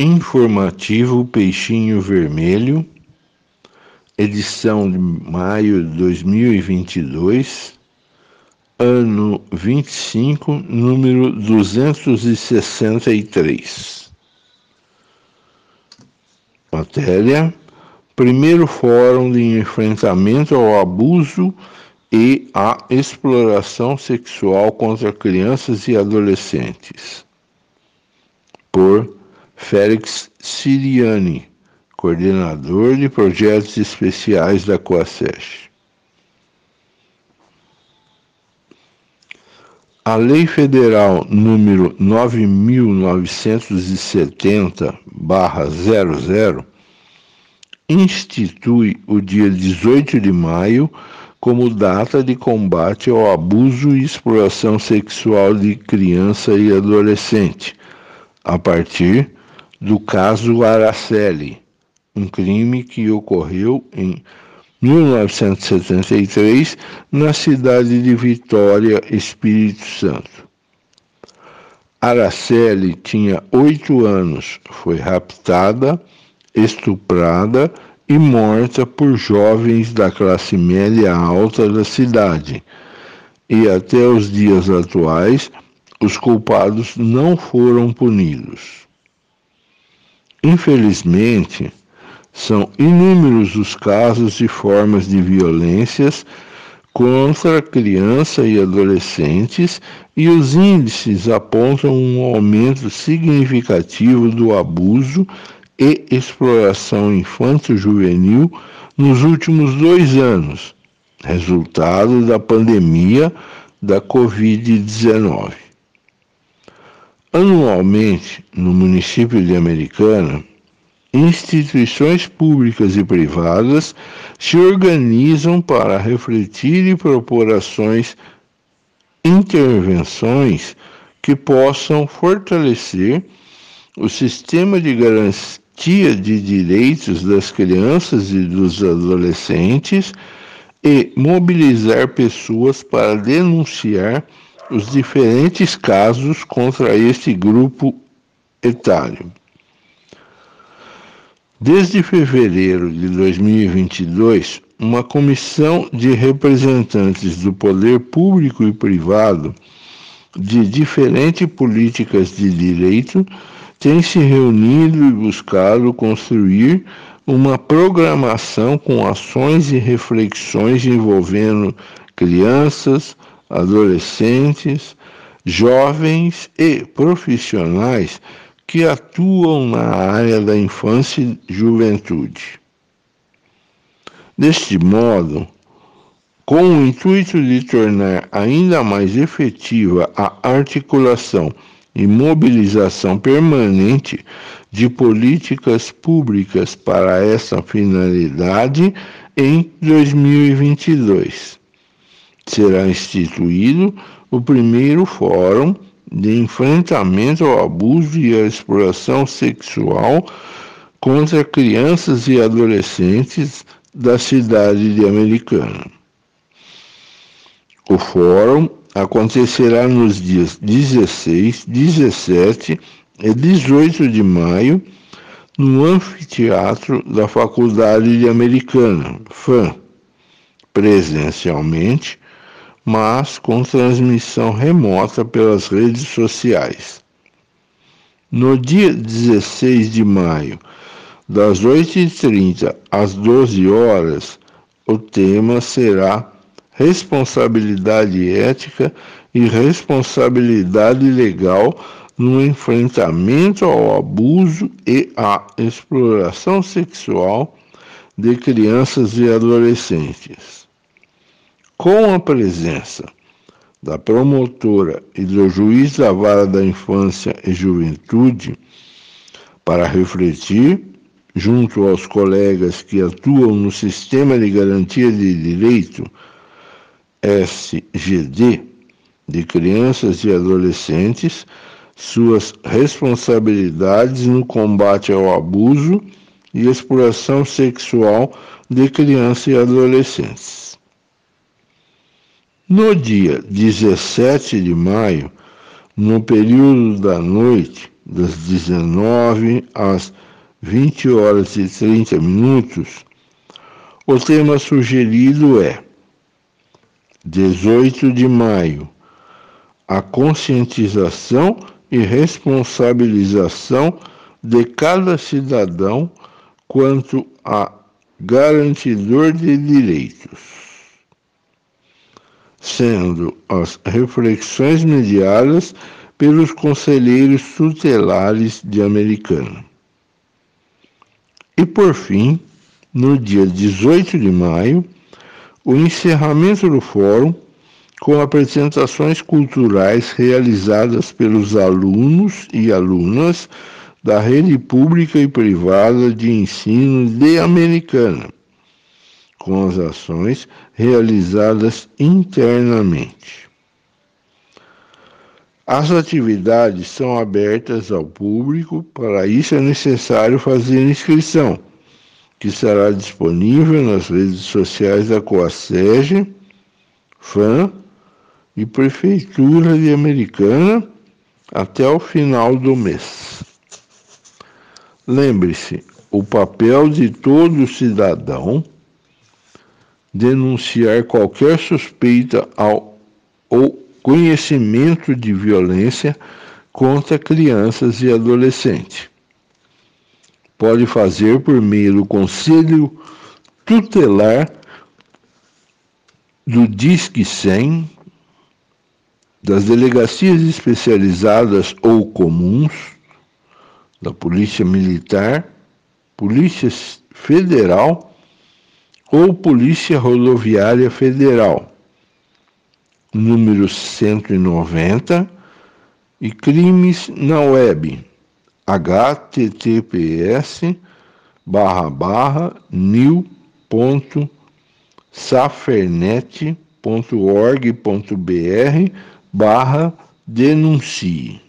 Informativo Peixinho Vermelho, edição de maio de 2022, ano 25, número 263. Matéria: Primeiro Fórum de Enfrentamento ao Abuso e à Exploração Sexual contra Crianças e Adolescentes. Por Félix Siriani, coordenador de projetos especiais da COASESH. A Lei Federal número 9970/00 institui o dia 18 de maio como data de combate ao abuso e exploração sexual de criança e adolescente, a partir do caso Araceli, um crime que ocorreu em 1973 na cidade de Vitória, Espírito Santo. Araceli tinha oito anos, foi raptada, estuprada e morta por jovens da classe média alta da cidade. E até os dias atuais, os culpados não foram punidos. Infelizmente, são inúmeros os casos e formas de violências contra criança e adolescentes e os índices apontam um aumento significativo do abuso e exploração infanto-juvenil nos últimos dois anos, resultado da pandemia da Covid-19. Anualmente, no município de Americana, instituições públicas e privadas se organizam para refletir e propor ações, intervenções que possam fortalecer o sistema de garantia de direitos das crianças e dos adolescentes e mobilizar pessoas para denunciar os diferentes casos contra este grupo etário. Desde fevereiro de 2022, uma comissão de representantes do poder público e privado de diferentes políticas de direito tem se reunido e buscado construir uma programação com ações e reflexões envolvendo crianças, adolescentes, jovens e profissionais que atuam na área da infância e juventude. Deste modo, com o intuito de tornar ainda mais efetiva a articulação e mobilização permanente de políticas públicas para essa finalidade em 2022 será instituído o primeiro Fórum de Enfrentamento ao Abuso e à Exploração Sexual contra Crianças e Adolescentes da cidade de Americana. O fórum acontecerá nos dias 16, 17 e 18 de maio no anfiteatro da Faculdade de Americana, FAM, presencialmente mas com transmissão remota pelas redes sociais. No dia 16 de maio, das 8h30 às 12 horas, o tema será Responsabilidade ética e responsabilidade legal no enfrentamento ao abuso e à exploração sexual de crianças e adolescentes com a presença da promotora e do juiz da vara da infância e juventude para refletir, junto aos colegas que atuam no Sistema de Garantia de Direito, SGD, de crianças e adolescentes, suas responsabilidades no combate ao abuso e exploração sexual de crianças e adolescentes. No dia 17 de maio, no período da noite, das 19 às 20 horas e 30 minutos, o tema sugerido é 18 de maio, a conscientização e responsabilização de cada cidadão quanto a garantidor de direitos, sendo as reflexões mediadas pelos conselheiros tutelares de Americana. E por fim, no dia 18 de maio, o encerramento do fórum com apresentações culturais realizadas pelos alunos e alunas da rede pública e privada de ensino de Americana, com as ações realizadas internamente. As atividades são abertas ao público, para isso é necessário fazer inscrição, que será disponível nas redes sociais da Coasege, FAM e Prefeitura de Americana até o final do mês. Lembre-se, o papel de todo cidadão denunciar qualquer suspeita ao, ou conhecimento de violência contra crianças e adolescentes. Pode fazer por meio do Conselho Tutelar do Disque 100, das delegacias especializadas ou comuns, da Polícia Militar, Polícia Federal ou Polícia Rodoviária Federal, número 190, e crimes na web, https barra barra new.safernet.org.br barra denuncie.